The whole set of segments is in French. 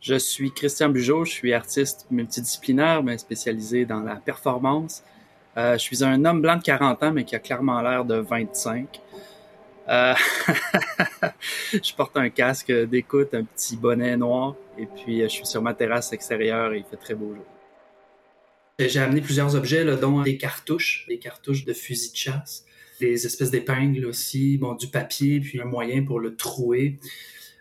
Je suis Christian Bugeaud, je suis artiste multidisciplinaire, mais spécialisé dans la performance. Euh, je suis un homme blanc de 40 ans, mais qui a clairement l'air de 25. Euh, je porte un casque d'écoute, un petit bonnet noir, et puis je suis sur ma terrasse extérieure et il fait très beau jour. J'ai amené plusieurs objets, dont des cartouches, des cartouches de fusil de chasse, des espèces d'épingles aussi, bon, du papier, puis un moyen pour le trouer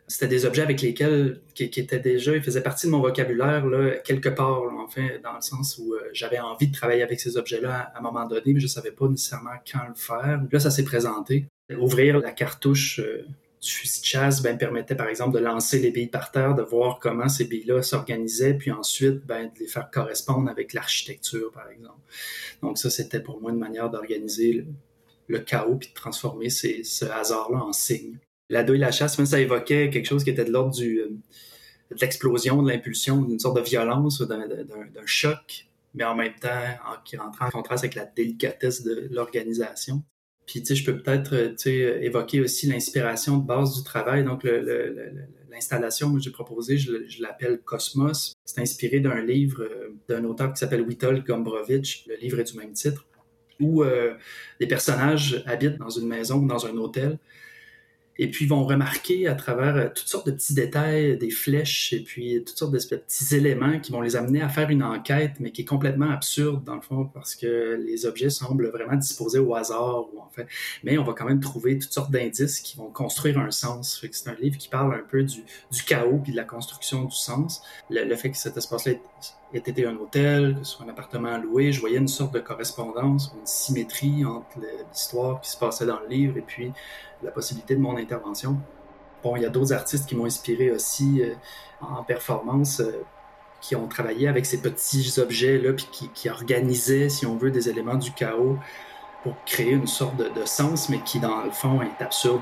c'était des objets avec lesquels, qui, étaient déjà, ils faisaient partie de mon vocabulaire, là, quelque part, en fait, dans le sens où euh, j'avais envie de travailler avec ces objets-là à, un moment donné, mais je savais pas nécessairement quand le faire. Là, ça s'est présenté. Ouvrir la cartouche euh, du fusil de chasse ben, permettait, par exemple, de lancer les billes par terre, de voir comment ces billes-là s'organisaient, puis ensuite, ben, de les faire correspondre avec l'architecture, par exemple. Donc ça, c'était pour moi une manière d'organiser le, chaos, puis de transformer ce hasard-là en signe. La douille la chasse, ça évoquait quelque chose qui était de l'ordre euh, de l'explosion, de l'impulsion, d'une sorte de violence, d'un, choc, mais en même temps qui rentrait en contraste avec la délicatesse de l'organisation. Puis, tu sais, je peux peut-être, euh, sais, évoquer aussi l'inspiration de base du travail. Donc, l'installation que j'ai proposée, je, l'appelle Cosmos. C'est inspiré d'un livre euh, d'un auteur qui s'appelle Witold Gombrowicz. Le livre est du même titre, où des personnages habitent dans une maison ou dans un hôtel et puis, ils vont remarquer à travers euh, toutes sortes de petits détails, des flèches et puis toutes sortes de petits éléments qui vont les amener à faire une enquête, mais qui est complètement absurde dans le fond parce que les objets semblent vraiment disposés au hasard ou en fait. Mais on va quand même trouver toutes sortes d'indices qui vont construire un sens. C'est un livre qui parle un peu du, chaos puis de la construction du sens. Le, fait que cet espace-là ait été un hôtel, que ce soit un appartement loué, je voyais une sorte de correspondance, une symétrie entre l'histoire qui se passait dans le livre et puis la possibilité de mon intervention. Bon, il y a d'autres artistes qui m'ont inspiré aussi euh, en performance, euh, qui ont travaillé avec ces petits objets-là, puis qui, qui, organisaient, si on veut, des éléments du chaos pour créer une sorte de, de, sens, mais qui, dans le fond, est absurde